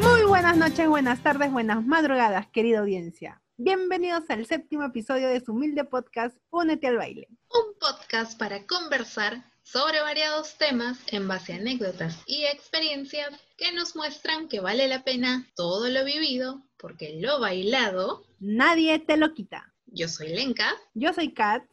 Muy buenas noches, buenas tardes, buenas madrugadas, querida audiencia. Bienvenidos al séptimo episodio de su humilde podcast Únete al baile. Un podcast para conversar sobre variados temas en base a anécdotas y experiencias que nos muestran que vale la pena todo lo vivido, porque lo bailado, Nadie te lo quita. yo soy Lenka, Yo soy Kat.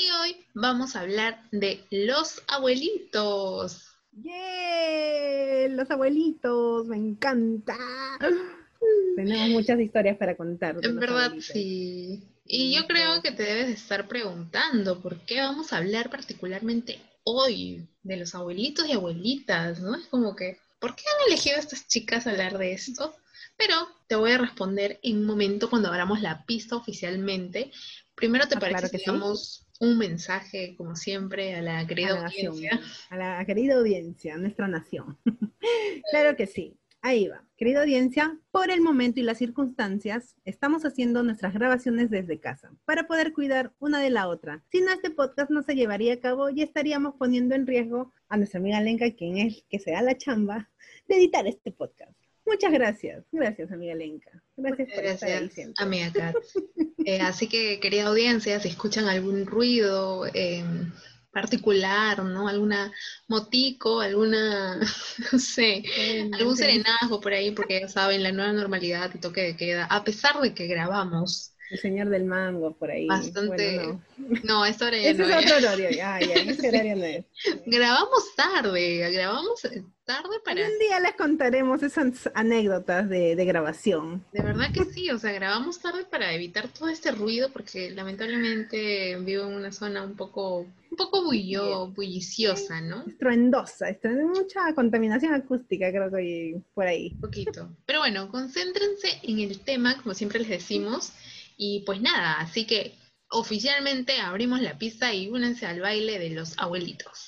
Y hoy vamos a hablar de los abuelitos. ¡Yay! Los abuelitos, me encanta. Tenemos muchas historias para contar. En verdad, abuelitos. sí. Y yo creo que te debes de estar preguntando por qué vamos a hablar particularmente hoy de los abuelitos y abuelitas, ¿no? Es como que, ¿por qué han elegido estas chicas hablar de esto? Pero te voy a responder en un momento cuando abramos la pista oficialmente. Primero, ¿te Ah, parece claro que damos un mensaje, como siempre, a la a querida la nación, audiencia? a la querida audiencia, a nuestra nación. claro que sí. Ahí va. Querida audiencia, por el momento y las circunstancias, estamos haciendo nuestras grabaciones desde casa para poder cuidar una de la otra. Si no, este podcast no se llevaría a cabo y estaríamos poniendo en riesgo a nuestra amiga Lenka, quien es que se da la chamba de editar este podcast. Muchas gracias. Gracias, amiga Lenka. Gracias por estar ahí siempre. amiga Kat. Eh, así que, querida audiencia, si escuchan algún ruido eh, particular, ¿no? Alguna motico, alguna, no sé, algún serenazgo por ahí, porque ya saben, la nueva normalidad y toque de queda, a pesar de que grabamos El señor del mango por ahí. Bastante- Bueno, no. No, a esta hora ya Ese no es es. otro horario. Ya, ya, ese horario no es. Grabamos tarde, grabamos tarde para... Un día les contaremos esas anécdotas de, de grabación. De verdad que sí, o sea, grabamos tarde para evitar todo este ruido, porque lamentablemente vivo en una zona un poco, un poco bullo, bulliciosa, ¿no? Estruendosa, estruendosa, mucha contaminación acústica, creo que hay por ahí. Un poquito. Pero bueno, concéntrense en el tema, como siempre les decimos, y pues nada, así que oficialmente abrimos la pista y únense al baile de los abuelitos.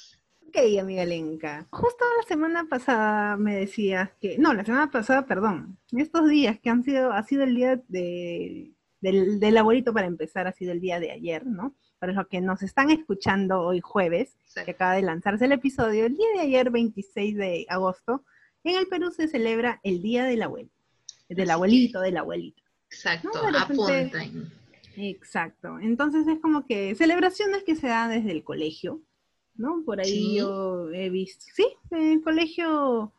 Ok, amiga Lenka. Justo la semana pasada me decías que, no, la semana pasada, perdón, estos días que han sido, ha sido el día de, del, del abuelito para empezar, ha sido el día de ayer, ¿no? Para los que nos están escuchando hoy jueves, que acaba de lanzarse el episodio, el día de ayer, 26 de agosto, en el Perú se celebra el Día del Abuelo, del abuelito, del abuelito. Exacto, No, repente- apunten. Exacto. Entonces es como que celebraciones que se dan desde el colegio, ¿no? Por ahí Sí. yo he visto, sí, en el colegio,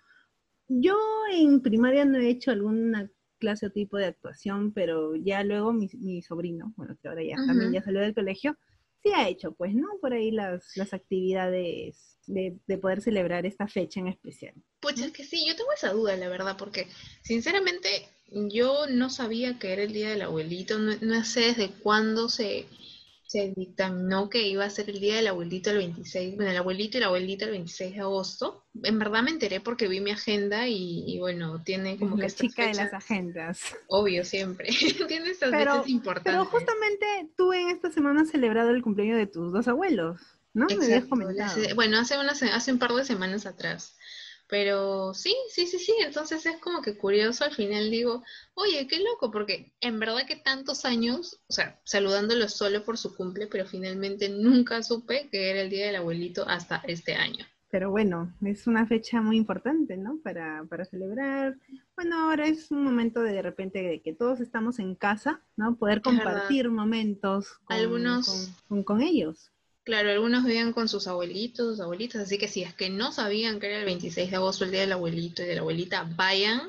yo en primaria no he hecho alguna clase o tipo de actuación, pero ya luego mi, mi sobrino, bueno, que ahora ya también ya salió del colegio, sí ha hecho, pues, ¿no? Por ahí las, las actividades de, de poder celebrar esta fecha en especial. Pues es que sí, yo tengo esa duda, la verdad, porque sinceramente yo no sabía que era el Día del Abuelito, no, no sé desde cuándo se, se dictaminó que iba a ser el Día del Abuelito el 26, bueno, el abuelito y la abuelita el 26 de agosto. En verdad me enteré porque vi mi agenda y, y bueno, tiene como que La estas chica de las agendas. obvio siempre, tiene estas Pero- fechas importantes. Pero justamente tú en esta semana has celebrado el cumpleaños de tus dos abuelos, ¿no? Me habías comentado. bueno, hace, una hace un par de semanas atrás. Pero sí, sí, sí, sí. Entonces es como que curioso. Al final digo, oye, qué loco, porque en verdad que tantos años, o sea, saludándolo solo por su cumple, pero finalmente nunca supe que era el día del abuelito hasta este año. Pero bueno, es una fecha muy importante, ¿no? Para, para celebrar. Bueno, ahora es un momento de, de repente de que todos estamos en casa, ¿no? Poder compartir momentos con, Algunos- con, con- con ellos. Claro, algunos vivían con sus abuelitos, sus abuelitas, así que si es que no sabían que era el 26 de agosto el día del abuelito y de la abuelita, vayan.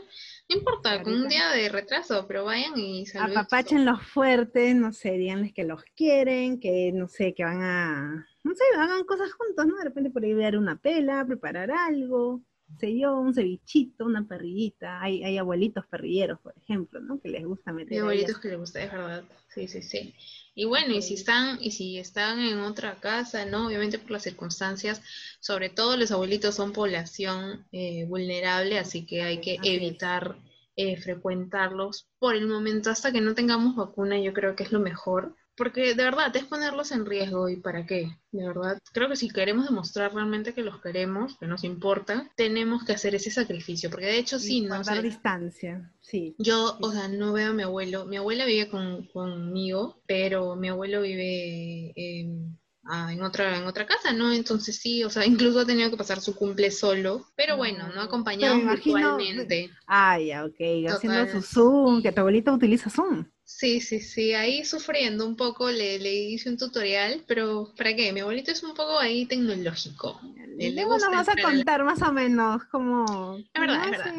No importa, con un Ahorita. día de retraso, pero vayan y saluden. Apapachen los fuertes, no sé, díganles que los quieren, que no sé, que van a, no sé, hagan cosas juntos, ¿no? De repente por ahí ver una pela, preparar algo, sé yo, un cevichito, una parrillita. Hay, hay abuelitos parrilleros, por ejemplo, ¿no? Que les gusta meter Hay abuelitos que les gusta, es verdad. Sí, sí, sí. Y bueno, y si están, y si están en otra casa, ¿no? Obviamente por las circunstancias, sobre todo los abuelitos son población eh, vulnerable, así que hay que evitar eh, frecuentarlos por el momento hasta que no tengamos vacuna, yo creo que es lo mejor. Porque de verdad es ponerlos en riesgo y para qué, de verdad. Creo que si queremos demostrar realmente que los queremos, que nos importa, tenemos que hacer ese sacrificio. Porque de hecho sí, y no guardar distancia, sí. Yo, o sea, no veo a mi abuelo. Mi abuela vive con, conmigo, pero mi abuelo vive, en otra en otra casa, ¿no? Entonces sí, o sea, incluso ha tenido que pasar su cumple solo, pero bueno, no acompañado virtualmente. Ah, ya, ok, haciendo su Zoom, que tu abuelita utiliza Zoom. Sí, sí, sí, ahí sufriendo un poco, le, le hice un tutorial, pero ¿para qué? Mi abuelito es un poco ahí tecnológico. Le, le gusta vas a contar más o menos como... Es verdad, es verdad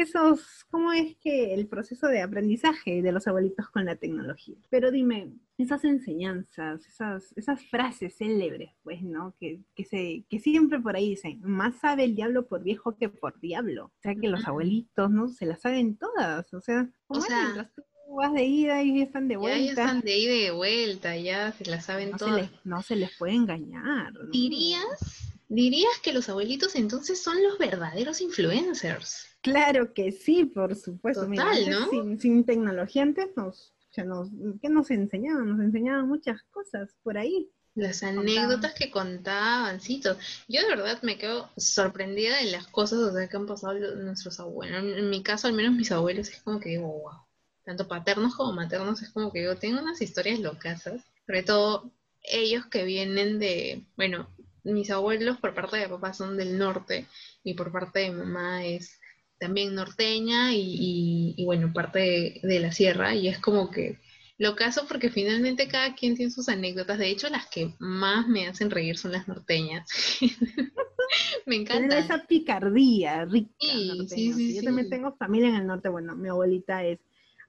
esos, cómo es que el proceso de aprendizaje de los abuelitos con la tecnología. Pero dime, esas enseñanzas, esas, esas frases célebres, pues, ¿no? Que, que, se, que siempre por ahí dicen, más sabe el diablo por viejo que por diablo. O sea, que los abuelitos, ¿no? Se las saben todas. O sea, o sea, mientras tú de ida y están de vuelta. Ya, están de ida y de vuelta, ya se las saben todas. no se les puede engañar. ¿Dirías? ¿Dirías que los abuelitos entonces son los verdaderos influencers? Claro que sí, por supuesto. Total, ¿no? sin, sin, tecnología antes nos, ya nos, ¿qué nos enseñaban? Nos enseñaban muchas cosas por ahí. Las anécdotas que contaban, sí, yo de verdad me quedo sorprendida de las cosas o sea, que han pasado nuestros abuelos. En mi caso, al menos mis abuelos, es como que digo, wow. Tanto paternos como maternos, es como que digo, tengo unas historias locasas. Sobre todo ellos que vienen de, bueno, mis abuelos por parte de papá son del norte y por parte de mamá es también norteña y, bueno, parte de, la sierra y es como que lo caso porque finalmente cada quien tiene sus anécdotas. De hecho, las que más me hacen reír son las norteñas. me encanta. esa picardía rica. Sí, Yo también tengo familia en el norte. Bueno, mi abuelita es,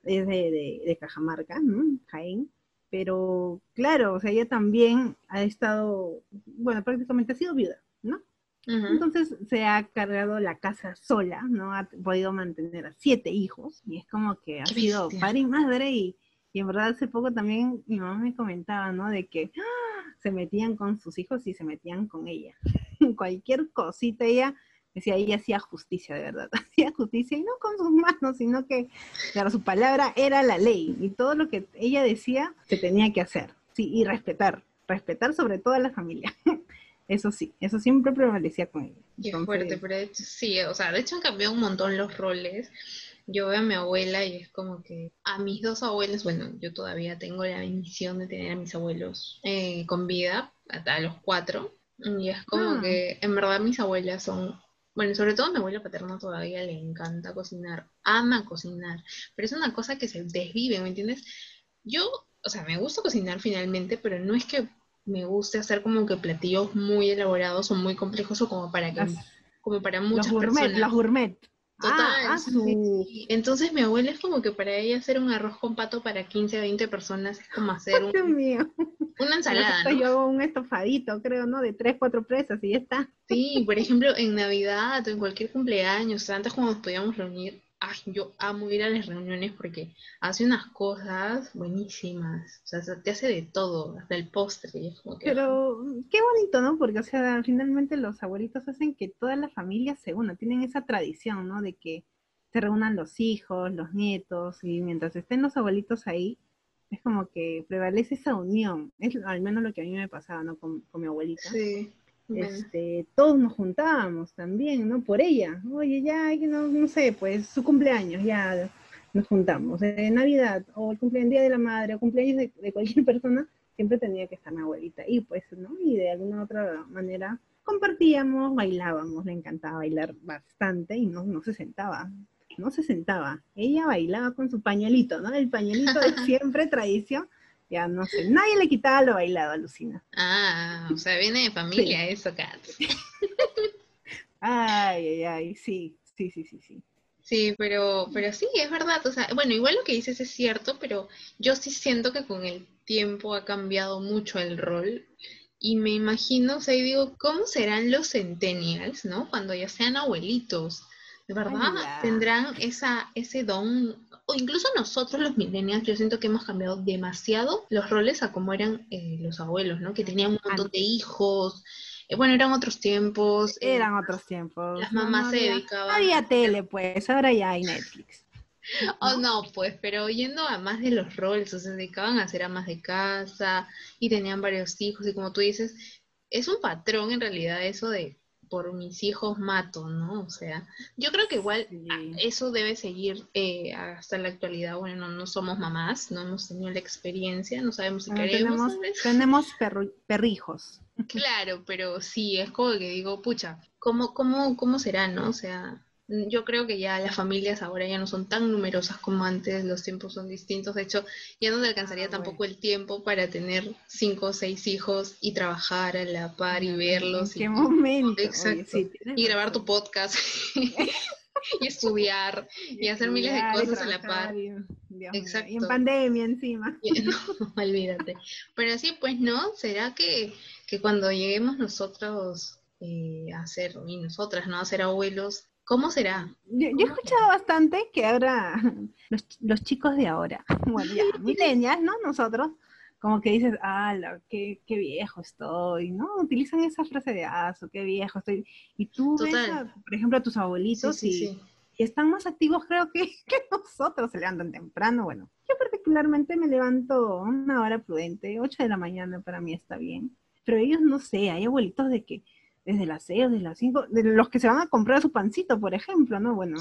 es de, de, Cajamarca, Jaén. Pero claro, o sea, ella también ha estado, bueno, prácticamente ha sido viuda, ¿no? Entonces se ha cargado la casa sola, ¿no? Ha podido mantener a siete hijos y es como que ha sido padre y madre y, en verdad hace poco también mi mamá me comentaba, ¿no? De que ¡ah! se metían con sus hijos y se metían con ella. Cualquier cosita ella decía, ella hacía justicia, de verdad, hacía justicia y no con sus manos, sino que, claro, su palabra era la ley y todo lo que ella decía se tenía que hacer, sí, y respetar, respetar sobre todo a la familia. Eso sí, eso siempre prevalecía con ella. Qué fuerte, pero de hecho, sí, o sea, de hecho han cambiado un montón los roles. Yo veo a mi abuela y es como que a mis dos abuelos, bueno, yo todavía tengo la bendición de tener a mis abuelos eh, con vida, hasta los cuatro, y es como ah. que en verdad mis abuelas son, bueno, sobre todo a mi abuela paterna todavía le encanta cocinar, ama cocinar, pero es una cosa que se desvive, ¿me entiendes? Yo, o sea, me gusta cocinar finalmente, pero no es que me gusta hacer como que platillos muy elaborados o muy complejos o como para que, como para muchas los gourmet, personas. Los gourmet. Total. Ah, ah, Entonces mi abuela es como que para ella hacer un arroz con pato para 15 20 personas es como hacer un, una ensalada. ¿no? Yo hago un estofadito, creo, ¿no? De 3, 4 presas y ya está. Sí, por ejemplo, en Navidad o en cualquier cumpleaños, antes cuando nos podíamos reunir, ay, yo amo ir a las reuniones porque hace unas cosas buenísimas. O sea, te hace de todo, hasta el postre. Pero qué bonito, ¿no? Porque, o sea, finalmente los abuelitos hacen que toda la familia se una. Tienen esa tradición, ¿no? De que se reúnan los hijos, los nietos, y mientras estén los abuelitos ahí, es como que prevalece esa unión. Es al menos lo que a mí me pasaba, ¿no? Con, con mi abuelita. Sí este, todos nos juntábamos también, ¿no? Por ella. Oye, ya, no, no sé, pues su cumpleaños, ya nos juntamos. En Navidad, o el cumpleaños Día de la Madre, o cumpleaños de, cualquier persona, siempre tenía que estar mi abuelita. Y pues, ¿no? Y de alguna otra manera compartíamos, bailábamos, le encantaba bailar bastante y no, no se sentaba. No se sentaba. Ella bailaba con su pañuelito, ¿no? El pañuelito de siempre, tradición ya no sé, nadie le quitaba lo bailado, Lucina. Ah, o sea, viene de familia eso, Kat. ay, ay, ay, sí, sí, sí, sí, sí. Sí, pero, pero sí, es verdad. O sea, bueno, igual lo que dices es cierto, pero yo sí siento que con el tiempo ha cambiado mucho el rol. Y me imagino, o sea, y digo, ¿cómo serán los centennials, no? Cuando ya sean abuelitos. ¿De verdad? ¿Tendrán esa, ese don o incluso nosotros los millennials, yo siento que hemos cambiado demasiado los roles a como eran eh, los abuelos, ¿no? Que tenían un montón de hijos. Eh, bueno, eran otros tiempos. Eh, eran otros tiempos. Las mamás se dedicaban. Había tele, pues, ahora ya hay Netflix. Oh, no, pues, pero yendo a más de los roles, o sea, se dedicaban a ser amas de casa y tenían varios hijos, y como tú dices, es un patrón en realidad eso de por mis hijos mato, ¿no? O sea, yo creo que igual eso debe seguir eh, hasta la actualidad. Bueno, no, somos mamás, no hemos tenido la experiencia, no sabemos si queremos. Tenemos, perrijos. Claro, pero sí, es como que digo, pucha, ¿cómo, cómo, cómo será, no? O sea, yo creo que ya las familias ahora ya no son tan numerosas como antes, los tiempos son distintos. De hecho, ya no te alcanzaría ah, tampoco el tiempo para tener cinco o seis hijos y trabajar a la par y verlos. ¿En qué momento? Exacto. y grabar tu podcast. y estudiar y, hacer miles de cosas a la par. Exacto. Y en pandemia encima. No, olvídate. Pero sí, pues no, ¿será que, que cuando lleguemos nosotros eh, a ser, y nosotras, ¿no? A ser abuelos, ¿Cómo será? Yo, he escuchado bastante que ahora los, chicos de ahora, bueno, ya, milenias, ¿no? Nosotros, como que dices, ah, qué, qué viejo estoy, ¿no? Utilizan esa frase de, ah, qué viejo estoy. Y tú ves, por ejemplo, a tus abuelitos y, están más activos, creo que, que nosotros, se levantan temprano. Bueno, yo particularmente me levanto una hora prudente, 8 de la mañana para mí está bien. Pero ellos, no sé, hay abuelitos de que desde las 6, desde las 5, de los que se van a comprar su pancito, por ejemplo, ¿no? Bueno,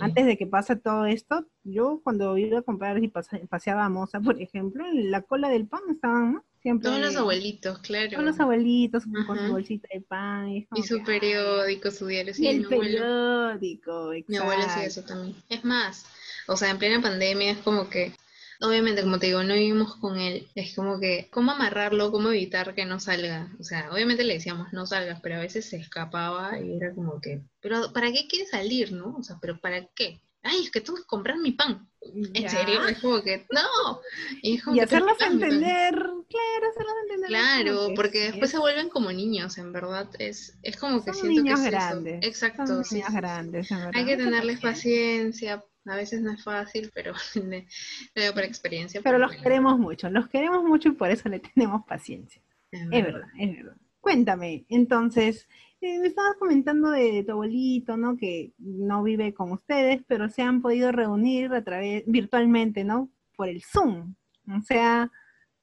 antes de que pase todo esto, yo cuando iba a comprar y paseaba a Moza, por ejemplo, en la cola del pan estaban, ¿no? Siempre. Todos los abuelitos, claro. Todos los abuelitos con su bolsita de pan. Y, su periódico, su diario. y el periódico, Mi abuelo hacía eso también. Es más, o sea, en plena pandemia es como que obviamente, como te digo, no vivimos con él. Es como que, ¿cómo amarrarlo? ¿Cómo evitar que no salga? O sea, obviamente le decíamos, no salgas, pero a veces se escapaba y era como que, ¿pero para qué quiere salir, no? O sea, ¿pero para qué? Ay, es que tengo que comprar mi pan. ¿En serio? Es como que, no. Y, hacerlos entender, claro, hacerlos entender. Claro, porque después se vuelven como niños, en verdad. Es, es como que siento niños que es grandes. Exacto. Son niños grandes, Hay que tenerles paciencia, a veces no es fácil, pero le digo por experiencia. Pero los queremos mucho, los queremos mucho y por eso le tenemos paciencia. Es, verdad, es verdad. Cuéntame, entonces, eh, me estabas comentando de tu abuelito, ¿no? Que no vive con ustedes, pero se han podido reunir a través, virtualmente, ¿no? Por el Zoom. O sea,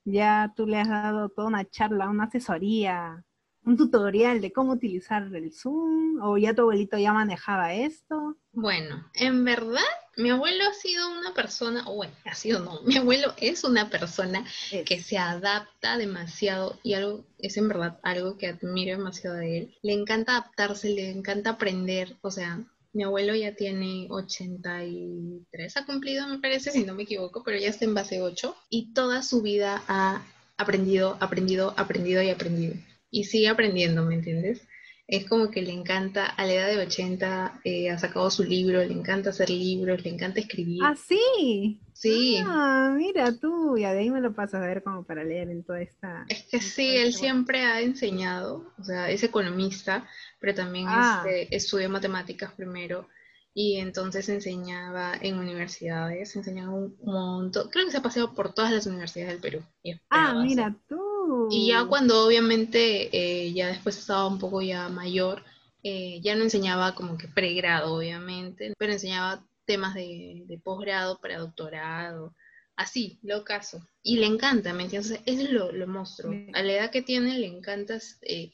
ya tú le has dado toda una charla, una asesoría, un tutorial de cómo utilizar el Zoom, o ya tu abuelito ya manejaba esto. Bueno, en verdad mi abuelo ha sido una persona, o bueno, ha sido no, mi abuelo es una persona que se adapta demasiado y algo, es en verdad algo que admiro demasiado de él. Le encanta adaptarse, le encanta aprender, o sea, mi abuelo ya tiene 83, ha cumplido, me parece, si no me equivoco, pero ya está en base 8 y toda su vida ha aprendido, aprendido, aprendido y aprendido. Y sigue aprendiendo, ¿me entiendes? Es como que le encanta, a la edad de 80 eh, ha sacado su libro, le encanta hacer libros, le encanta escribir. ¿Ah, sí? Sí. Ah, mira tú, y de ahí me lo pasas a ver como para leer en toda esta... Es que sí, él siempre ha enseñado, o sea, es economista, pero también ah. este, estudió matemáticas primero, y entonces enseñaba en universidades, enseñaba un montón, creo que se ha paseado por todas las universidades del Perú. ah, mira tú. Y ya cuando obviamente eh, ya después estaba un poco ya mayor, eh, ya no enseñaba como que pregrado, obviamente, pero enseñaba temas de, posgrado para doctorado, así, lo caso. Y le encanta, ¿me entiendes? Eso lo, lo monstruo. A la edad que tiene le encanta, eh,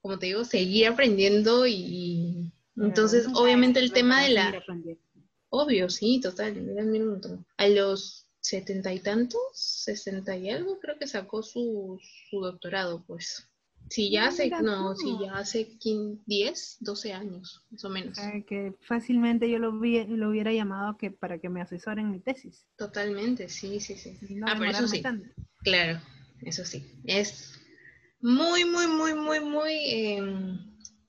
como te digo, seguir aprendiendo y... entonces, obviamente el tema de la... Obvio, sí, total, A los setenta y tantos, sesenta y algo, creo que sacó su, su doctorado, pues. Sí, ya hace, no, sí, ya hace 10, 12 años, más o menos. que fácilmente yo lo, lo hubiera llamado que para que me asesoren mi tesis. Totalmente, sí, sí, sí. ah, pero eso sí. Claro, eso sí. Es muy, muy, muy, muy, muy em,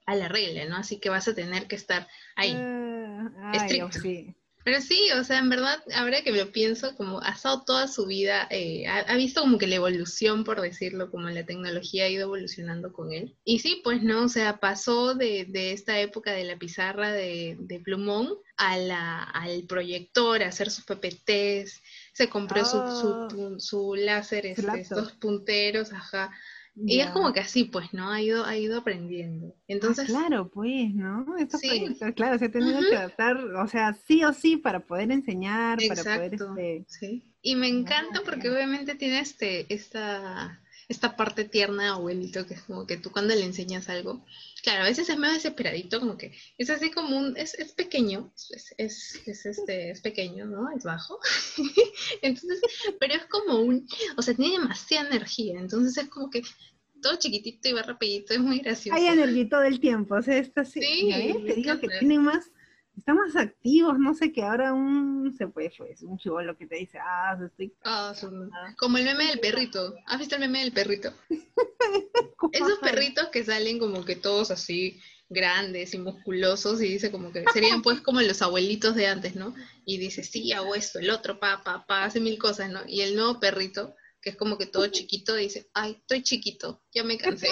a la regla, ¿no? Así que vas a tener que estar ahí. Uh, estricto. sí. Pero sí, o sea, en verdad, ahora que lo pienso, como ha estado toda su vida, eh, ha, visto como que la evolución, por decirlo, como la tecnología ha ido evolucionando con él. Y sí, pues no, o sea, pasó de, de esta época de la pizarra de, de plumón a la, al proyector, a hacer sus PPTs, se compró su, su, ah. su, láser, este, estos punteros, ajá. Y es como que así, pues, ¿no? Ha ido, ha ido aprendiendo. Ah, Entonces. claro, pues, ¿no? Estos sí. claro, se ha tenido que adaptar, o sea, sí o sí, para poder enseñar, para poder. Este... Sí. Y me encanta porque obviamente tiene este, esta esta parte tierna de abuelito, que es como que tú cuando le enseñas algo, claro, a veces es medio desesperadito, como que es así como un, es, es pequeño, es, es, es, este, es pequeño, ¿no? Es bajo. entonces, pero es como un, o sea, tiene demasiada energía, entonces es como que todo chiquitito y va rapidito, es muy gracioso. Hay energía todo el tiempo, o sea, esto sí, Sí, me te digo que tiene más, está más activos, no sé, que ahora un, se puede, pues, un chivolo que te dice, ah, estoy... Ah, como el meme del perrito. ¿Has visto el meme del perrito? Esos perritos que salen como que todos así grandes y musculosos y dice como que serían pues como los abuelitos de antes, ¿no? Y dice, sí, hago esto, el otro, pa, pa, pa, hace mil cosas, ¿no? Y el nuevo perrito, que es como que todo chiquito, dice, ay, estoy chiquito, ya me cansé.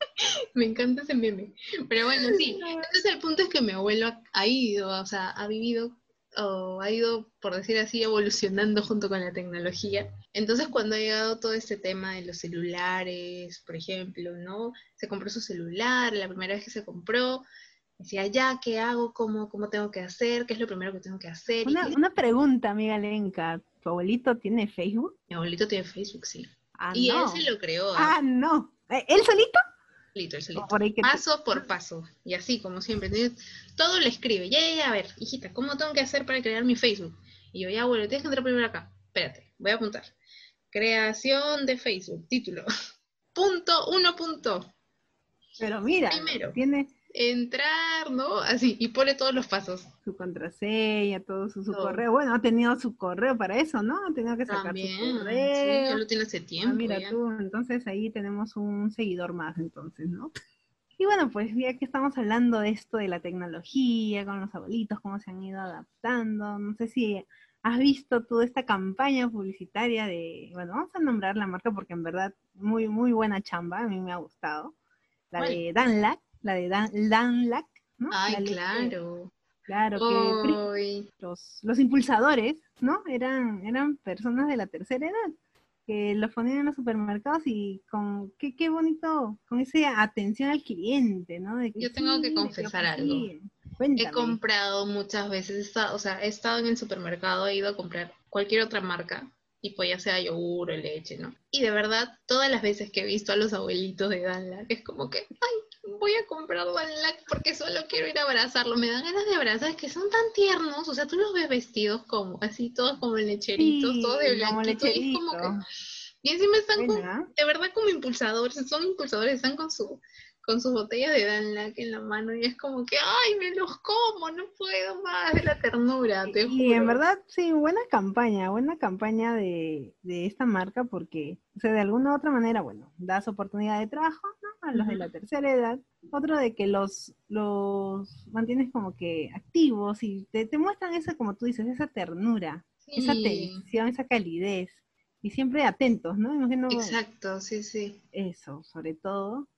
me encanta ese meme. Pero bueno, sí. Entonces el punto es que mi abuelo ha, ha ido, o sea, ha vivido o ha ido, por decir así, evolucionando junto con la tecnología. Entonces, cuando ha llegado todo este tema de los celulares, por ejemplo, ¿no? Se compró su celular, la primera vez que se compró, decía, ya, ¿qué hago? ¿Cómo, cómo tengo que hacer? ¿Qué es lo primero que tengo que hacer? Una, una pregunta, amiga Lenka, ¿tu abuelito tiene Facebook? mi abuelito tiene Facebook, sí. Ah, y no. él se lo creó, ah, Ah, no. ¿Eh, ¿Él solito? Solito, él solito. O por te- paso por paso. Y así, como siempre. Todo le escribe. Ya, ya, ya, a ver, hijita, ¿cómo tengo que hacer para crear mi Facebook? Y yo, ya, bueno, tienes que entrar primero acá. Espérate, voy a apuntar. Creación de Facebook, título. Punto, uno punto. Pero mira, Primero. tiene Entrar, ¿no? Así, y pone todos los pasos. su contraseña, todo su, su Todo. correo. Bueno, ha tenido su correo para eso, ¿no? Ha tenido que sacar También. su Sí, correo. ya lo tiene hace Ah, tiempo. mira ya. tú, entonces ahí tenemos un seguidor más, entonces, ¿no? Y bueno, pues ya que estamos hablando de esto de la tecnología, con los abuelitos, cómo se han ido adaptando, no sé si has visto toda esta campaña publicitaria de, bueno, vamos a nombrar la marca porque en verdad muy, muy buena chamba, a mí me ha gustado, la de Danlac, la de Dan, Danlac, ¿no? Ay, claro. Claro, que los, los impulsadores, ¿no? Eran, eran personas de la tercera edad que los ponían en los supermercados y con qué, qué bonito, con esa atención al cliente, ¿no? De Yo tengo que sí, confesar algo. Cuéntame. He comprado muchas veces, o sea, he estado en el supermercado, he ido a comprar cualquier otra marca, tipo ya sea yogur o leche, ¿no? Y de verdad, todas las veces que he visto a los abuelitos de Danlac, es como que, ay, voy a comprar Danlac porque solo quiero ir a abrazarlo. Me dan ganas de abrazar, es que son tan tiernos, o sea, tú los ves vestidos como, así, todos como lecheritos, Sí, todos de como blanquito, y es como que, lecherito. Y encima están con de verdad como impulsadores, son impulsadores, están con su con sus botellas de Danlac en la mano y es como que, ay, me los como, no puedo más de la ternura, te Y en juro. verdad, sí, buena campaña, buena campaña de, de esta marca porque, o sea, de alguna u otra manera, bueno, das oportunidad de trabajo, ¿no? A los de la tercera edad. Otro de que los, los mantienes como que activos y te, te muestran esa, como tú dices, esa ternura, esa Sí, atención, esa calidez. Y siempre atentos, ¿no? Imagino exacto, sí, sí. eso, sobre todo.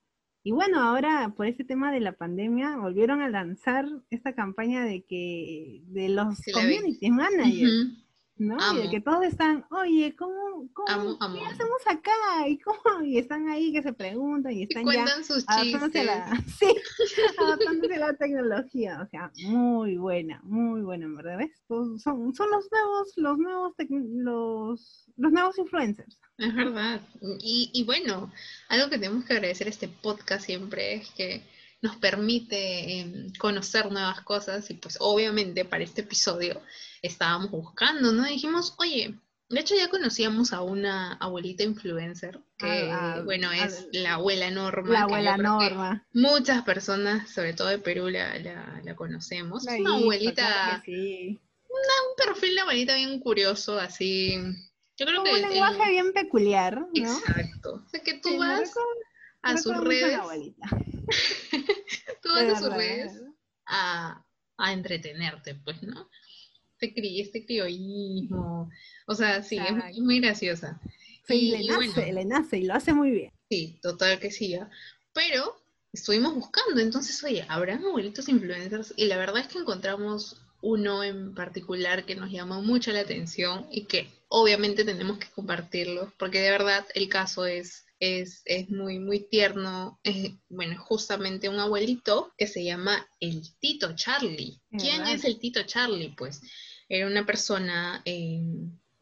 Y bueno, ahora por este tema de la pandemia volvieron a lanzar esta campaña de que de los Sí community managers, Ujú. ¿No? Y de que todos están, oye, ¿cómo, cómo, Amo, qué amo, hacemos acá? Y cómo, y están ahí que se preguntan y Y están ya cuentan sus adaptándose chistes. la, sí, adaptándose la tecnología, o sea, muy buena, muy buena, en verdad, ¿ves? Son, son los nuevos, los nuevos, los, los nuevos influencers. Es verdad. Y, y bueno, algo que tenemos que agradecer a este podcast siempre es que nos permite em, conocer nuevas cosas y pues obviamente para este episodio estábamos buscando, ¿no? Dijimos, oye, de hecho ya conocíamos a una abuelita influencer que, Ah, ah, bueno, ah, es la abuela Norma. La abuela Norma. Muchas personas, sobre todo de Perú, la, la, la conocemos. La Es una abuelita, claro un perfil de abuelita bien curioso, así. Yo creo Como que un el- lenguaje bien peculiar, ¿no? Exacto. O sea, que tú Sí, vas a sus redes, abuelita, tú vas a sus redes a, a entretenerte, pues, ¿no? Este, cri- este criollismo. O sea, sí, es, Exacto. es muy graciosa. Sí, Y- le nace, bueno. le nace y lo hace muy bien. Sí, total que sí. ¿ah? Pero estuvimos buscando, entonces, oye, ¿habrán abuelitos influencers? Y la verdad es que encontramos uno en particular que nos llamó mucho la atención y que obviamente tenemos que compartirlo, porque de verdad el caso es, es, es muy, muy tierno. Es, bueno, justamente un abuelito que se llama el Tito Charlie. ¿De ¿Quién verdad? es el Tito Charlie? Pues era una persona... eh,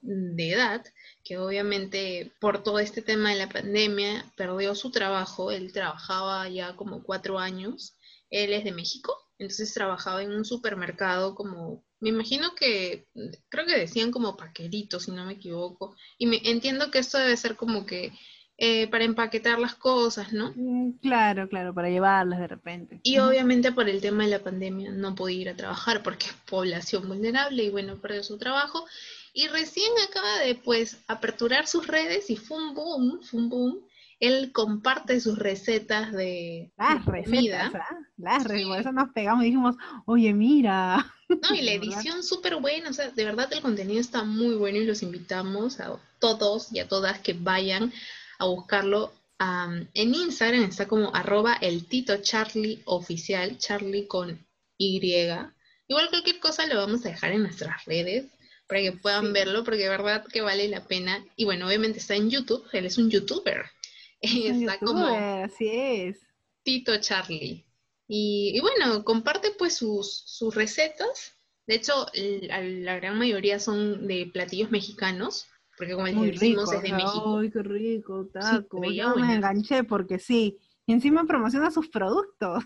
de edad, que obviamente por todo este tema de la pandemia perdió su trabajo. Él trabajaba ya como cuatro años. Él es de México, entonces trabajaba en un supermercado como, me imagino que, creo que decían como paquerito, si no me equivoco. Y me entiendo que esto debe ser como que eh, para empaquetar las cosas, ¿no? Mm, claro, claro, para llevarlas de repente. Y obviamente por el tema de la pandemia no podía ir a trabajar porque es población vulnerable y bueno, perdió su trabajo. Y recién acaba de pues aperturar sus redes y fue un boom, fue un boom. Él comparte sus recetas de las recetas, ¿ah? las recetas, por eso nos pegamos y dijimos, oye, mira. No, y la edición súper buena, o sea, de verdad el contenido está muy bueno y los invitamos a todos y a todas que vayan a buscarlo. en Instagram está como arroba el Tito Charlie oficial, Charlie con Y. Igual cualquier cosa lo vamos a dejar en nuestras redes para que puedan verlo, porque de verdad que vale la pena. Y bueno, obviamente está en YouTube, él es un youtuber. está como así es. Tito Charlie. Y, bueno, comparte pues sus, sus recetas. De hecho, la gran mayoría son de platillos mexicanos porque como el decimos es de México. Ay, qué rico, taco. Yo me enganché porque sí. Y encima promociona sus productos.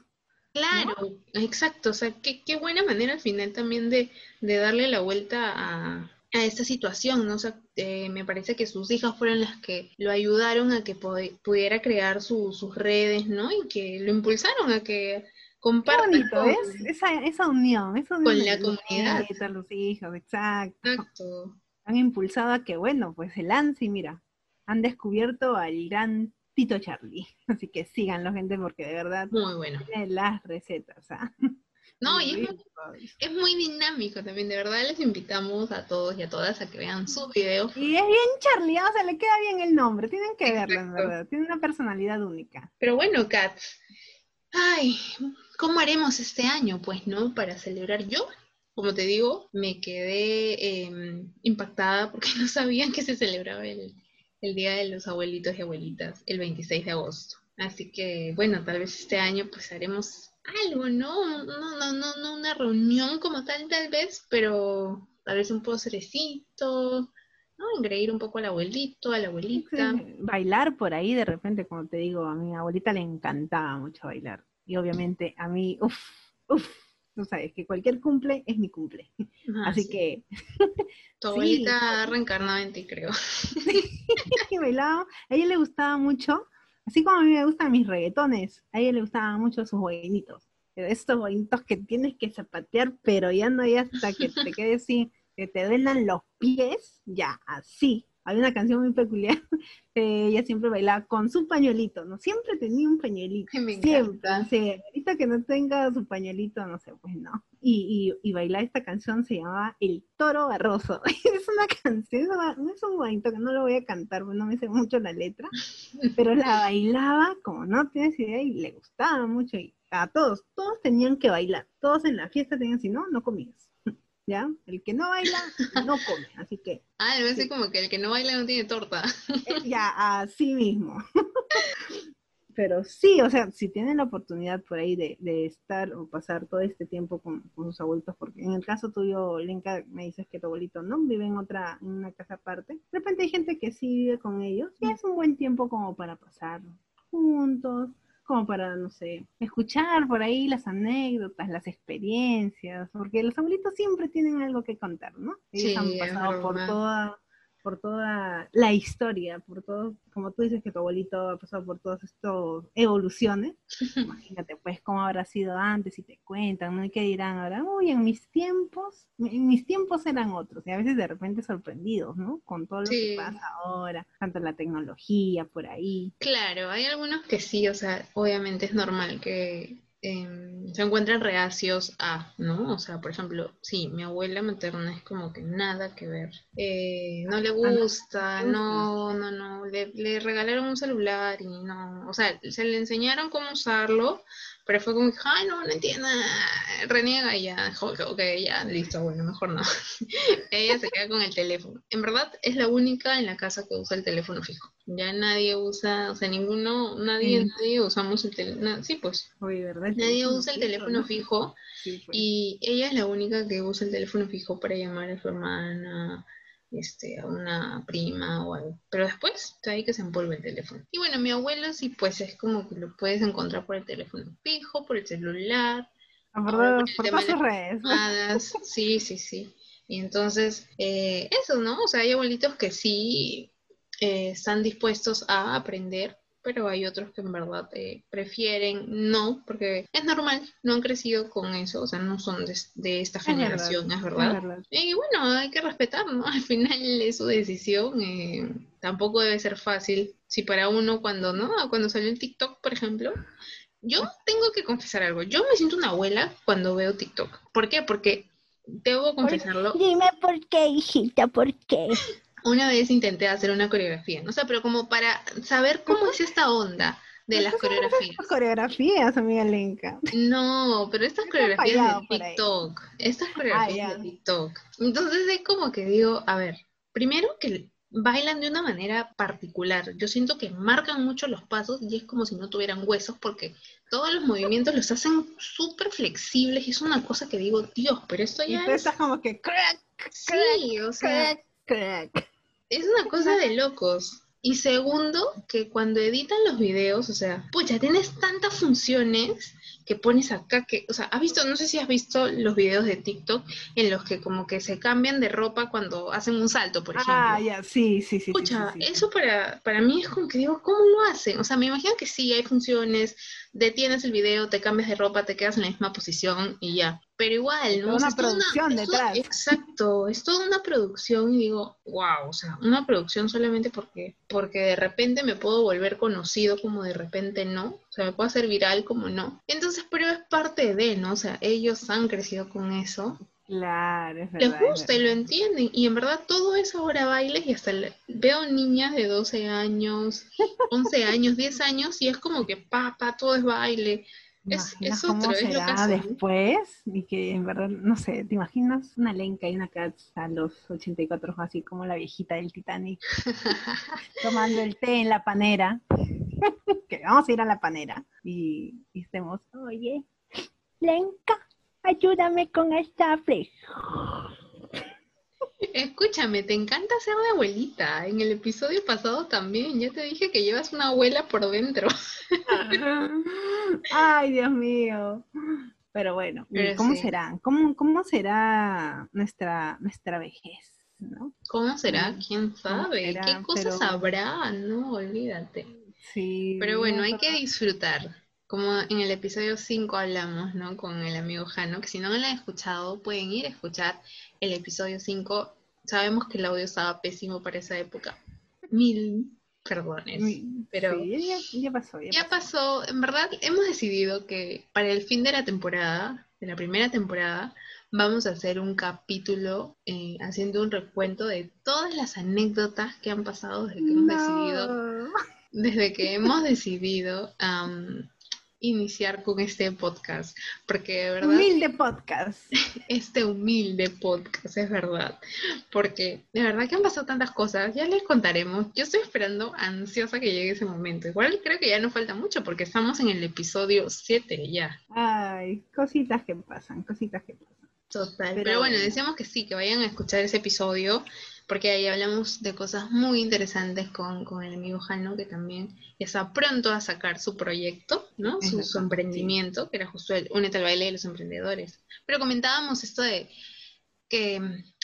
Claro, exacto. O sea, qué, qué, buena manera al final también de, de darle la vuelta a, a esta situación, ¿no? O sea, eh, me parece que sus hijas fueron las que lo ayudaron a que pudiera crear sus redes, ¿no? Y que lo impulsaron a que comparta. Qué bonito. Esa, esa unión, esa unión. Con la comunidad. Los hijos, exacto. Exacto han impulsado a que, bueno, pues se lance y mira, han descubierto al gran Tito Charlie. Así que síganlo, gente, porque de verdad muy bueno. tiene las recetas. ¿ah? No, y es muy, dinámico también, de verdad les invitamos a todos y a todas a que vean su video. Y es bien Charlie, o sea, le queda bien el nombre, tienen que verlo, en verdad, tiene una personalidad única. Pero bueno, Kat, ay, ¿cómo haremos este año? Pues, ¿no? Para celebrar yo como te digo, me quedé em, impactada porque no sabían que se celebraba el, Día de los Abuelitos y Abuelitas el 26 de agosto. Así que, bueno, tal vez este año pues haremos algo, ¿no? No, no, no, no una reunión como tal, tal vez, pero tal vez un postrecito, ¿no? Engreír un poco al abuelito, a la abuelita. bailar por ahí de repente, como te digo, a mi abuelita le encantaba mucho bailar. Y obviamente a mí, uff, uff, tú sabes que cualquier cumple es mi cumple. Así que... Tu abuelita reencarnada en ti, creo. bailaba. A ella le gustaba mucho, así como a mí me gustan mis reggaetones, a ella le gustaban mucho sus boinitos. Estos boinitos que tienes que zapatear, pero ya no hay hasta que te quedes así, que te duelan los pies, ya, así. Hay una canción muy peculiar, ella siempre bailaba con su pañuelito, ¿no? Siempre tenía un pañuelito. siempre, sí, ahorita que no tenga su pañuelito, no sé, pues no. Y, y, y bailar esta canción se llamaba El Toro Barroso. es una canción, no es un bonito que no lo voy a cantar, porque no me sé mucho la letra, pero la bailaba como no tienes idea y le gustaba mucho. Y a todos, todos tenían que bailar, todos en la fiesta tenían, si no, no comías. ¿Ya? El que no baila, no come, así que... Ah, debe ser como que el que no baila no tiene torta. Eh, ya, así mismo. Pero sí, o sea, si tienen la oportunidad por ahí de, estar o pasar todo este tiempo con, sus abuelitos, porque en el caso tuyo, Lenka, me dices que tu abuelito no vive en otra, en una casa aparte. De repente hay gente que sí vive con ellos y es un buen tiempo como para pasar juntos, como para, no sé, escuchar por ahí las anécdotas, las experiencias, porque los abuelitos siempre tienen algo que contar, ¿no? Ellos han pasado por toda por toda la historia, por todo, como tú dices que tu abuelito ha pasado por todas estas evoluciones, imagínate pues cómo habrá sido antes y te cuentan, ¿no? Y qué dirán ahora, uy, en mis tiempos, en mis tiempos eran otros, y a veces de repente sorprendidos, ¿no? Con todo lo que pasa ahora, tanto la tecnología por ahí. Claro, hay algunos que sí, o sea, obviamente es normal que Em, se encuentran reacios a, ¿no? O sea, por ejemplo, sí, mi abuela materna es como que nada que ver. Eh, no le ah, gusta, no, no, no, le, le regalaron un celular y no, o sea, se le enseñaron cómo usarlo, pero fue como, ay, no, no entiendo, reniega y ya, ok, ya, listo, bueno, mejor no. Ella se queda con el teléfono. En verdad, es la única en la casa que usa el teléfono fijo. Ya nadie usa, o sea, ninguno, nadie, nadie usamos el teléfono, sí, pues. ¿verdad? Nadie usa el teléfono fijo pues. y ella es la única que usa el teléfono fijo para llamar a su hermana, este, a una prima o algo. Pero después, está ahí que se empolva el teléfono. Y bueno, mi abuelo sí, pues es como que lo puedes encontrar por el teléfono fijo, por el celular. Ah, por, por todas sus redes. Sí, sí, sí. Y entonces, eh, eso, ¿no? O sea, hay abuelitos que sí eh, están dispuestos a aprender pero hay otros que en verdad eh, prefieren no, porque es normal, no han crecido con eso, o sea, no son de, esta generación, es verdad. Y bueno, hay que respetar, ¿no? Al final es su decisión, eh, tampoco debe ser fácil. Si para uno cuando, ¿no? Cuando salió el TikTok, por ejemplo, yo tengo que confesar algo, yo me siento una abuela cuando veo TikTok. ¿Por qué? Porque debo confesarlo. Dime por qué, hijita, ¿por qué? una vez intenté hacer una coreografía, ¿no? O sea, pero como para saber cómo es esta onda de las coreografías. coreografías, amiga Lenka. No, pero estas coreografías de TikTok, estas ah, coreografías de TikTok. Entonces es como que digo, a ver, primero que bailan de una manera particular. Yo siento que marcan mucho los pasos y es como si no tuvieran huesos porque todos los movimientos los hacen súper flexibles y es una cosa que digo, Dios, pero esto ya y es... como que crack, sí, o sea, crack es una cosa de locos. Y segundo, que cuando editan los videos, o sea, pucha, tienes tantas funciones que pones acá que, o sea, has visto, no sé si has visto los videos de TikTok en los que como que se cambian de ropa cuando hacen un salto, por ejemplo. Ah, ya, sí, sí, sí. Pucha, eso para, para mí es como que digo, ¿cómo lo hacen? O sea, me imagino que sí, hay funciones, detienes el video, te cambias de ropa, te quedas en la misma posición y ya. Pero igual, ¿no? Una producción detrás. exacto, es toda una producción y digo, wow, o sea, una producción solamente porque, porque de repente me puedo volver conocido como de repente no, o sea, me puedo hacer viral como no. Entonces, pero es parte de, ¿no? O sea, ellos han crecido con eso Claro, es verdad. Les gusta y lo entienden. Y en verdad todo es ahora bailes y hasta veo niñas de 12 años, 11 años, 10 años y es como que papá, todo es baile. Es, es otro, es lo que después y que en verdad, no sé, ¿te imaginas una Lenka y una Cats a los 84 así como la viejita del Titanic tomando el té en la panera? que vamos a ir a la panera y, y estemos, oye, Lenka, ayúdame con esta flecha. Escúchame, te encanta ser de abuelita. En el episodio pasado también, ya te dije que llevas una abuela por dentro. Ay, Dios mío. Pero bueno, ¿cómo será? ¿Cómo, ¿Cómo será nuestra, nuestra vejez? ¿no? ¿Cómo será? ¿Quién sabe? ¿Qué cosas habrá? No, olvídate. Sí. Pero bueno, hay que disfrutar como en el episodio 5 hablamos, ¿no? Con el amigo Jano, que si no lo han escuchado, pueden ir a escuchar el episodio 5. Sabemos que el audio estaba pésimo para esa época. Mil perdones. Pero ya, pasó, ya, pasó. En verdad, hemos decidido que para el fin de la temporada, de la primera temporada, vamos a hacer un capítulo eh, haciendo un recuento de todas las anécdotas que han pasado desde que hemos decidido desde que hemos decidido iniciar con este podcast, porque de verdad... Humilde podcast. Este humilde podcast, es verdad, porque de verdad que han pasado tantas cosas, ya les contaremos, yo estoy esperando ansiosa que llegue ese momento, igual creo que ya no falta mucho porque estamos en el episodio 7 ya. Ay, cositas que pasan, cositas que pasan. Total, pero, bueno, decíamos que sí, que vayan a escuchar ese episodio porque ahí hablamos de cosas muy interesantes con, el amigo Jano, que también está pronto a sacar su proyecto, ¿no? Su, emprendimiento, que era justo el Únete al baile de los emprendedores. Pero comentábamos esto de que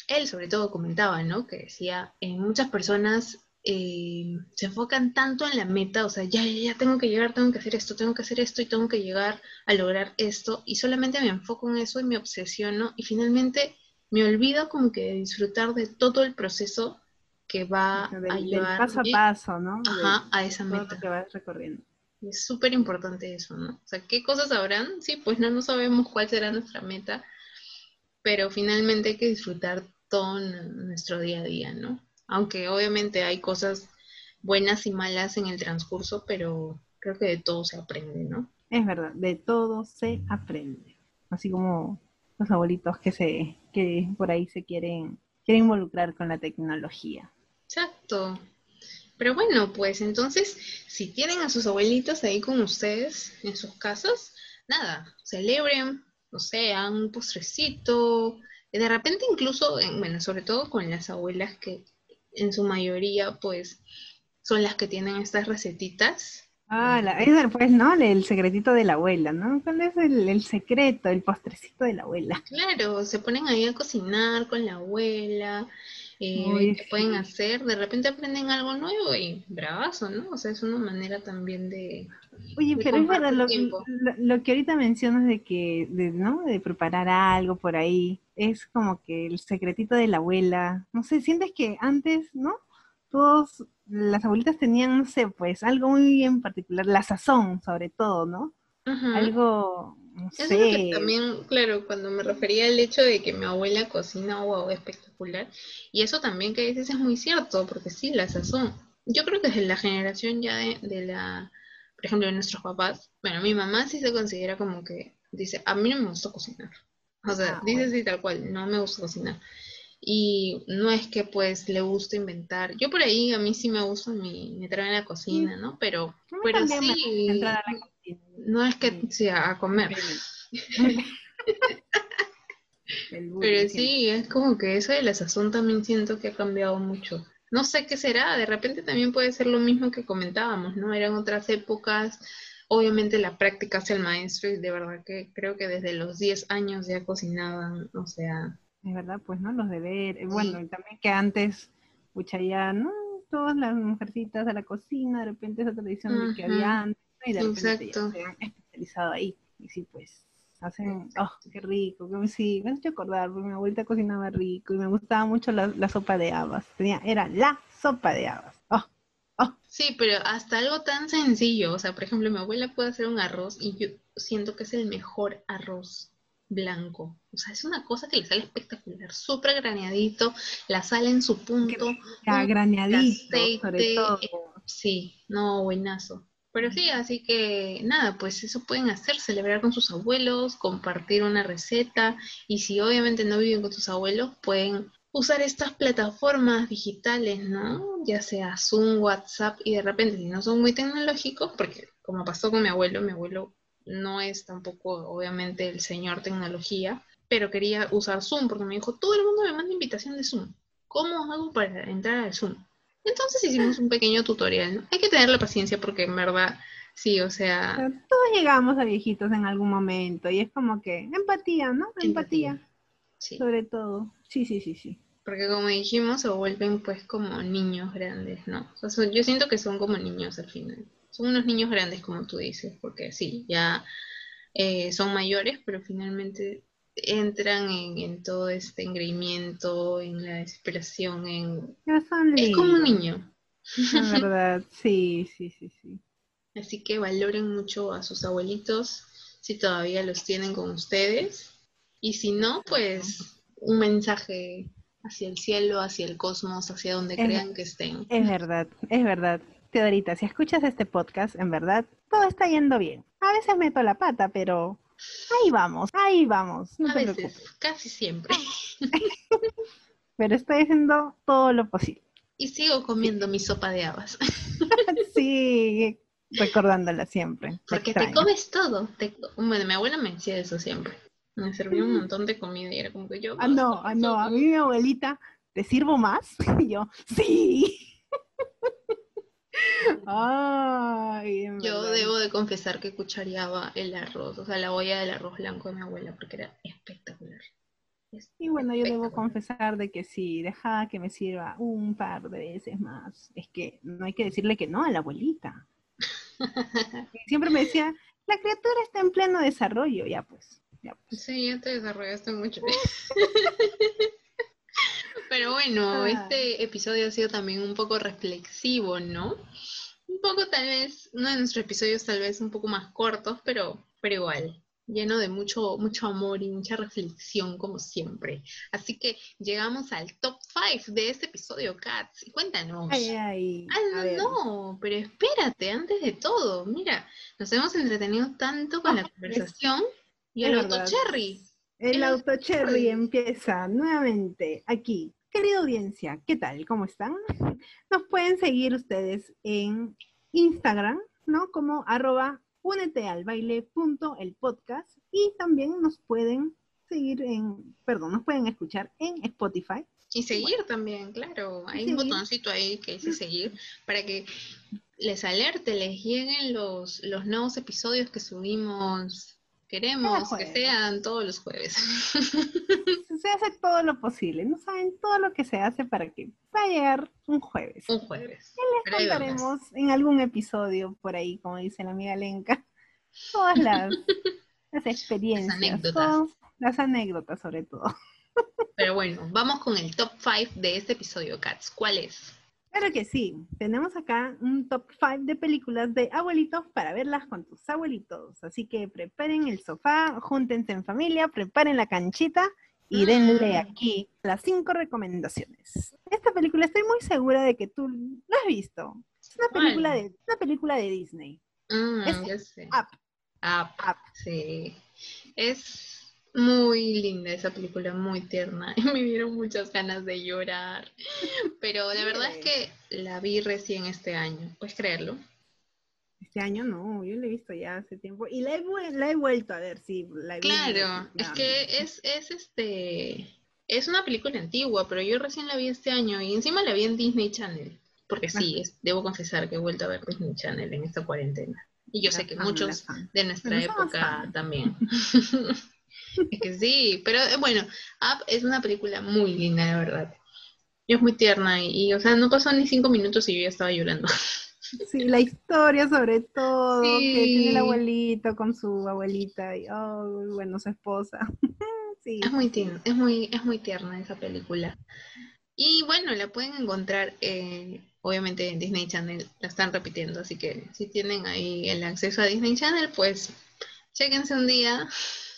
él sobre todo comentaba, ¿no? Que decía, eh, muchas personas eh, se enfocan tanto en la meta, o sea, ya, ya, ya tengo que llegar, tengo que hacer esto, tengo que hacer esto y tengo que llegar a lograr esto, y solamente me enfoco en eso y me obsesiono, y finalmente me olvido como que de disfrutar de todo el proceso que va a llevar paso a paso, ¿no? Ajá, a esa meta que vas recorriendo. es súper importante eso, ¿no? O sea, ¿qué cosas habrán? Sí, pues no, no sabemos cuál será nuestra meta, pero finalmente hay que disfrutar todo nuestro día a día, ¿no? Aunque obviamente hay cosas buenas y malas en el transcurso, pero creo que de todo se aprende, ¿no? Es verdad, de todo se aprende. Así como los abuelitos que se que por ahí se quieren quieren involucrar con la tecnología. Exacto. Pero bueno, pues entonces, si tienen a sus abuelitos ahí con ustedes en sus casas, nada, celebren, no sé, un postrecito, de repente incluso, en- bueno, sobre todo con las abuelas que en su mayoría pues son las que tienen estas recetitas. Ah, la, ese, pues, ¿no? El secretito de la abuela, ¿no? ¿Cuál es el, el secreto, el postrecito de la abuela? Claro, se ponen ahí a cocinar con la abuela, eh, qué pueden hacer, de repente aprenden algo nuevo y bravazo, ¿no? O sea, es una manera también de... Oye, de pero es verdad, lo, lo- lo que ahorita mencionas de que, de, ¿no? De preparar algo por ahí, es como que el secretito de la abuela. No sé, sientes que antes, ¿no? Todos, las abuelitas tenían, no sé, pues, algo muy en particular, la sazón, sobre todo, ¿no? Ujú. Algo, no Eso es lo que sé, también, claro, cuando me refería al hecho de que mi abuela cocina, wow, espectacular. Y eso también que dices es muy cierto, porque sí, la sazón. Yo creo que desde la generación ya de, de la, por ejemplo, de nuestros papás, bueno, mi mamá sí se considera como que dice, a mí no me gusta cocinar. O sea, Ah, dice así tal cual, no me gusta cocinar. Y no es que pues le guste inventar. Yo por ahí a mí sí me gusta mi, meterme en la cocina, ¿no? Pero, pero sí, gusta entrar a la cocina. no es que Sí. sea a comer. Pero sí, es como que eso de la sazón también siento que ha cambiado mucho. No sé qué será, de repente también puede ser lo mismo que comentábamos, ¿no? Eran otras épocas, obviamente la práctica hace el maestro y de verdad que creo que desde los 10 años ya cocinaban, o sea, Es verdad, pues, ¿no? Los deberes. Bueno, y también que antes, pucha, ya, ¿no? Todas las mujercitas a la cocina, de repente esa tradición de que había antes, ¿no? Y de repente ya se han especializado ahí. Y sí, pues, hacen, oh, qué rico, que sí, me has hecho acordar, porque mi abuelita cocinaba rico y me gustaba mucho la, la sopa de habas. Tenía, era la sopa de habas. Oh, Sí, pero hasta algo tan sencillo, o sea, por ejemplo, mi abuela puede hacer un arroz y yo siento que es el mejor arroz blanco. O sea, es una cosa que le sale espectacular, súper graneadito, la sal en su punto. ya graneadito, aceite, sobre todo. eh, Sí, no, buenazo. Pero sí, así que nada, pues eso pueden hacer, celebrar con sus abuelos, compartir una receta y si obviamente no viven con sus abuelos, pueden usar estas plataformas digitales, ¿no? Ya sea Zoom, WhatsApp y de repente si no son muy tecnológicos, porque como pasó con mi abuelo, mi abuelo no es tampoco obviamente el señor tecnología, pero quería usar Zoom porque me dijo, todo el mundo me manda invitación de Zoom. ¿Cómo hago para entrar al Zoom? Entonces hicimos un pequeño tutorial, ¿no? Hay que tener la paciencia porque en verdad, sí, o sea, todos llegamos a viejitos en algún momento y es como que empatía, ¿no? Empatía, Sí, sobre todo. Sí, sí, sí, sí. porque como dijimos, se vuelven pues como niños grandes, ¿no? O sea, son- yo siento que son como niños al final. Son unos niños grandes, como tú dices, porque sí, ya eh, son mayores, pero finalmente entran en, en todo este engreimiento, en la desesperación, en... Ya son Es como un niño. La verdad, sí, sí, sí, sí. Así que valoren mucho a sus abuelitos, si todavía los tienen con ustedes. Y si no, pues un mensaje hacia el cielo, hacia el cosmos, hacia donde Es- crean que estén. Es verdad, es verdad. Teodorita, si escuchas este podcast, en verdad, todo está yendo bien. A veces meto la pata, pero ahí vamos, ahí vamos, no A te veces, preocupes. casi siempre. Pero estoy haciendo todo lo posible. Y sigo comiendo mi sopa de habas. Sí, recordándola siempre. Porque te comes todo. Te... Bueno, mi abuela me decía eso siempre. Me servía un montón de comida y era como que yo... Ah, no, ah, no, a mí mi abuelita, ¿te sirvo más? Y yo, sí. Ay, en Yo verdad. debo de confesar que cuchareaba el arroz, o sea, la olla del arroz blanco de mi abuela, porque era espectacular. Es Y bueno, yo debo confesar de que sí, deja que me sirva un par de veces más. Es que no hay que decirle que no a la abuelita. Siempre me decía, la criatura está en pleno desarrollo, ya pues. Ya pues. Sí, ya te desarrollaste mucho. Pero bueno, Ah. este episodio ha sido también un poco reflexivo, ¿no? Un poco tal vez, uno de nuestros episodios tal vez un poco más cortos, pero, pero igual, lleno de mucho, mucho amor y mucha reflexión como siempre. Así que llegamos al top 5 de este episodio, Katz. Y cuéntanos. Ay, ay, Ah, no, no, pero espérate, antes de todo, mira, nos hemos entretenido tanto con la Ah, conversación y el auto cherry. El El auto cherry. empieza nuevamente aquí. Querida audiencia, ¿qué tal? ¿Cómo están? Nos pueden seguir ustedes en Instagram, ¿no? Como arroba únete al baile punto el podcast y también nos pueden seguir en, perdón, nos pueden escuchar en Spotify. Y seguir también, claro. Hay un botoncito ahí que dice seguir para que les alerte, les lleguen los, los nuevos episodios que subimos. Queremos que sean todos los jueves. Se hace todo lo posible, no saben todo lo que se hace para que va a llegar un jueves. Un jueves. Y les contaremos en algún episodio por ahí, como dice la amiga Lenka, todas las, las experiencias, las anécdotas. las anécdotas sobre todo. Pero bueno, vamos con el top 5 de este episodio, Cats. ¿Cuál es? Claro que sí. Tenemos acá un top 5 de películas de abuelitos para verlas con tus abuelitos. Así que preparen el sofá, júntense en familia, preparen la canchita y denle mm. aquí las cinco recomendaciones. Esta película estoy muy segura de que tú la has visto. Es una película de, una película de Disney. Mm, es sé. Up. Up. Sí. Es muy linda esa película, muy tierna. Y me dieron muchas ganas de llorar. Pero la verdad es que la vi recién este año. ¿Puedes creerlo? Este año no, yo la he visto ya hace tiempo. Y la he, la he vuelto a ver, sí. La claro, es que es, es este. Es una película antigua, pero yo recién la vi este año y encima la vi en Disney Channel. Porque sí, es, debo confesar que he vuelto a ver Disney Channel en esta cuarentena. Y yo sé que muchos de nuestra época también. Es que sí, pero eh, bueno, Up es una película muy linda, de verdad. Y es muy tierna y, o sea, no pasó ni cinco minutos y yo ya estaba llorando. Sí, la historia sobre todo, que tiene el abuelito con su abuelita y, oh, bueno, su esposa. sí. Es muy tierna, es muy, es muy tierna esa película. Y bueno, la pueden encontrar, eh, obviamente en Disney Channel, la están repitiendo, así que si tienen ahí el acceso a Disney Channel, pues chequense un día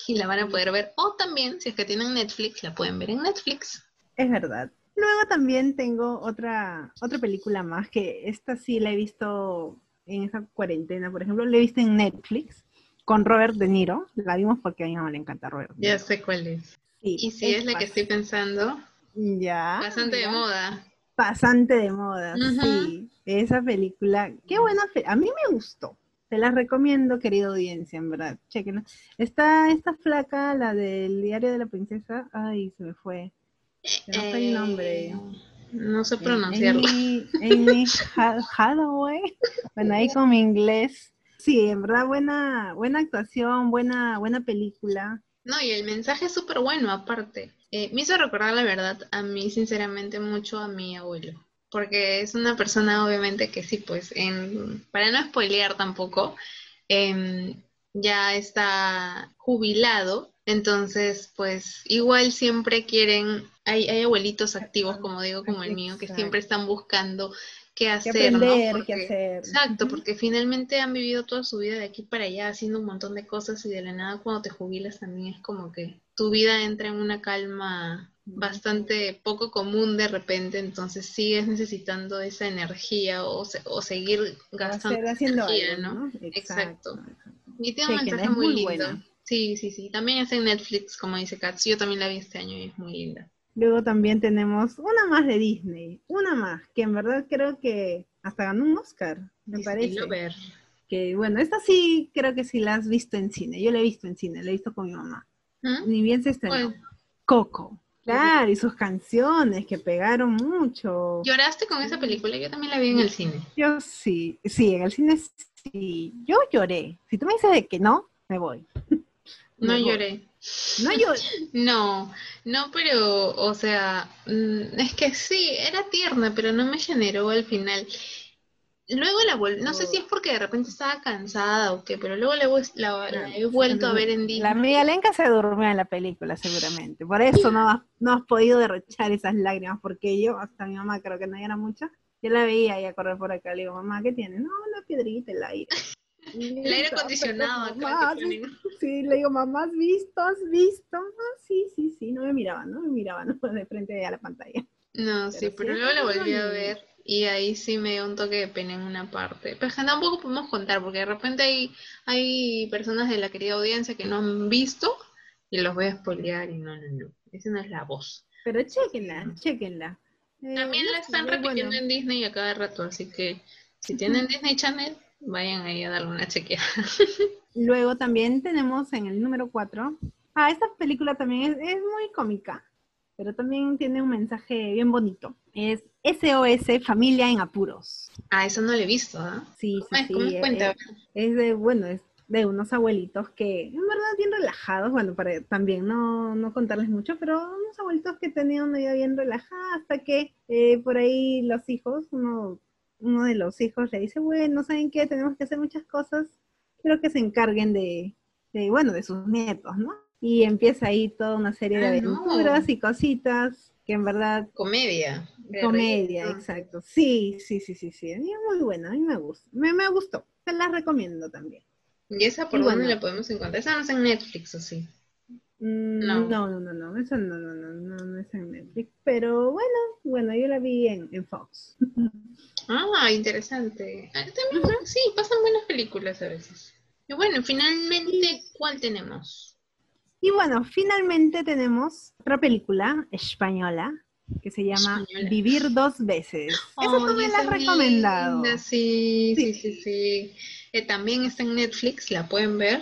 y la van a poder ver. O también, si es que tienen Netflix, la pueden ver en Netflix. Es verdad. Luego también tengo otra, otra película más, que esta sí la he visto en esa cuarentena, por ejemplo, la he visto en Netflix con Robert De Niro. La vimos porque a mi mamá le encanta Robert. ya sé cuál es. y si es, la que estoy pensando. Ya. Bastante de moda. Bastante de moda, sí. Esa película, qué buena, a mí me gustó. Te las recomiendo, querida audiencia, en verdad. Chequen. Está esta flaca, la del diario de la princesa. Ay, se me fue. Se el nombre. Eh, no sé pronunciarlo. Amy, Hathaway. Bueno, ahí con mi inglés. Sí, en verdad, buena, buena actuación, buena, buena película. No, y el mensaje es súper bueno, aparte. Eh, me hizo recordar, la verdad, a mí, sinceramente, mucho a mi abuelo porque es una persona obviamente que sí, pues, en, para no spoilear tampoco, em, ya está jubilado, entonces, pues, igual siempre quieren, hay, hay abuelitos activos, como digo, como el mío, que siempre están buscando qué hacer, ¿no? qué hacer. Exacto, porque finalmente han vivido toda su vida de aquí para allá haciendo un montón de cosas y de la nada cuando te jubilas también es como que tu vida entra en una calma bastante poco común de repente, entonces sigues necesitando esa energía o, o seguir gastando energía, ¿no? Exacto. Y tiene un mensaje muy, lindo. Sí, sí, sí. También es en Netflix, como dice Katz. Yo también la vi este año y es muy linda. Luego también tenemos una más de Disney, una más, que en verdad creo que hasta ganó un Oscar, me parece. Ver. Que bueno, esta sí creo que sí la has visto en cine. Yo la he visto en cine, la he visto con mi mamá. ¿Mm? Ni bien se estrenó. Coco. Claro, y sus canciones que pegaron mucho. ¿Lloraste con esa película? Yo también la vi en el cine. Yo sí, sí, en el cine sí. Yo lloré. Si tú me dices de que no, me voy. no lloré. No lloré. no, no, pero, o sea, mm, es que sí, era tierna, pero no me generó al final. Luego la volví, no sé si es porque de repente estaba cansada o qué, pero luego la, he vuelto a ver en Disney. La amiga Lenka se durmió en la película seguramente, por eso no has, no has podido derrochar esas lágrimas, porque yo, hasta mi mamá creo que no era mucha, yo la veía ahí a correr por acá, le digo, mamá, ¿qué tiene? No, una piedrita, el aire. el aire acondicionado. sí, le digo, mamá, ¿has visto? ¿Has visto? Ah, sí, sí, sí, no me miraba, no me miraba, no, de frente a la pantalla. No, sí, pero luego la volví a ver y ahí sí me dio un toque de pena en una parte. Pero tampoco podemos contar, porque de repente hay, hay personas de la querida audiencia que no han visto y los voy a spoilear y no, no, no. Esa no es la voz. Pero chequenla, chequenla. Eh, También la están repitiendo en Disney a cada rato, así que si tienen Disney Channel, vayan ahí a darle una chequeada. Luego también tenemos en el número 4 Ah, esta película también es, es muy cómica, pero también tiene un mensaje bien bonito. Es SOS Familia en Apuros. Ah, eso no lo he visto, ¿ah? Sí, ¿Cómo sí, es? sí. Eh, Cuenta. eh, Es de, bueno, es de unos abuelitos que, en verdad, bien relajados, bueno, para también no, no contarles mucho, pero unos abuelitos que tenían una vida bien relajada hasta que eh, por ahí los hijos, uno, uno de los hijos le dice, bueno, ¿saben qué? Tenemos que hacer muchas cosas, quiero que se encarguen de, de, bueno, de sus nietos, ¿no? Y empieza ahí toda una serie de Ah, no. aventuras y cositas que en verdad Comedia. Comedia. Ah. exacto. Sí, sí, sí, sí, sí. Es muy buena, a mí me gusta. Me, me gustó. Se las recomiendo también. ¿Y esa por Y dónde bueno. la podemos encontrar? Esa no está en Netflix, ¿o sí? Mm, No. No, no, no, no, Eso no, no, no, no, no es en Netflix. Pero bueno, bueno, yo la vi en, en Fox. Ah, interesante. Ah, también, sí, pasan buenas películas a veces. Y bueno, finalmente, ¿cuál tenemos? Y bueno, finalmente tenemos otra película española que se llama. Vivir dos veces. Esa tú Ay, me la has recomendado. linda, Sí, sí, Sí. sí, sí. Eh, también está en Netflix, la pueden ver.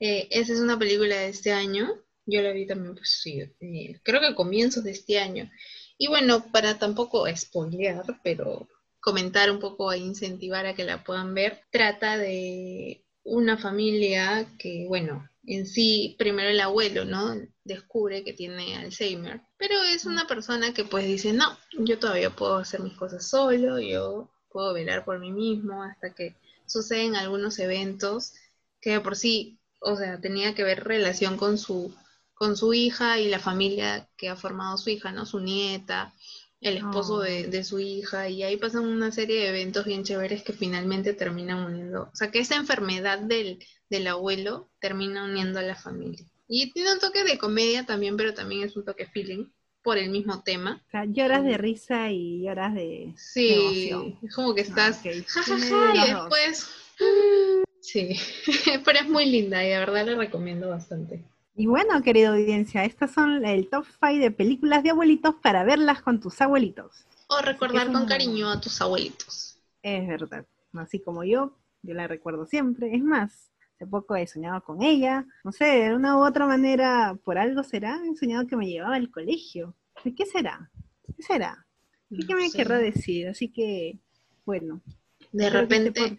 Eh, esa es una película de este año. Yo la vi también, pues sí, eh, creo que a comienzos de este año. Y bueno, para tampoco spoilear, pero comentar un poco e incentivar a que la puedan ver, trata de una familia que, bueno, en sí, primero el abuelo, ¿no? Descubre que tiene Alzheimer, pero es una persona que pues dice, no, yo todavía puedo hacer mis cosas solo, yo puedo velar por mí mismo hasta que suceden algunos eventos que de por sí, o sea, tenía que ver relación con su, con su hija y la familia que ha formado su hija, ¿no? Su nieta, el esposo de, Oh. de su hija, y ahí pasan una serie de eventos bien chéveres que finalmente terminan uniendo, o sea, que esa enfermedad del, del abuelo termina uniendo a la familia. Y tiene un toque de comedia también, pero también es un toque feeling por el mismo tema. O sea, lloras de risa y lloras de Sí, emoción. es como que estás Ah, ok. ja, ja, ja, y después... Sí, pero es muy linda y de verdad la recomiendo bastante. Y bueno, querida audiencia, estas son el top 5 de películas de abuelitos para verlas con tus abuelitos. O recordar con un- cariño a tus abuelitos. Es verdad. Así como yo, yo la recuerdo siempre. Es más, hace poco he soñado con ella. No sé, de una u otra manera, por algo será, he soñado que me llevaba al colegio. ¿De qué será? ¿Qué será? ¿Qué, me querrá decir? Así que, bueno. De este repente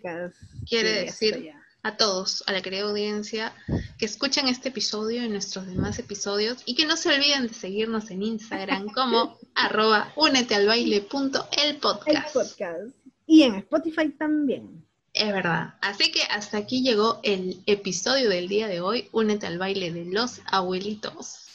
quiere decir a todos, a la querida audiencia, que escuchen este episodio y nuestros demás episodios y que no se olviden de seguirnos en Instagram como arroba unetealbaile.el el podcast. podcast. Y en Spotify también. Es verdad. Así que hasta aquí llegó el episodio del día de hoy, Únete al baile de los abuelitos.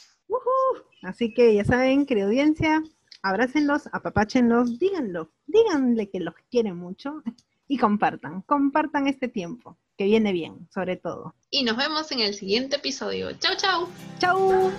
Así que ya saben, querida audiencia, abrácenlos, apapáchenlos, díganlo, díganle que los quieren mucho y compartan, compartan este tiempo, que viene bien, sobre todo. Y nos vemos en el siguiente episodio. Chau, chau. ¡Chao!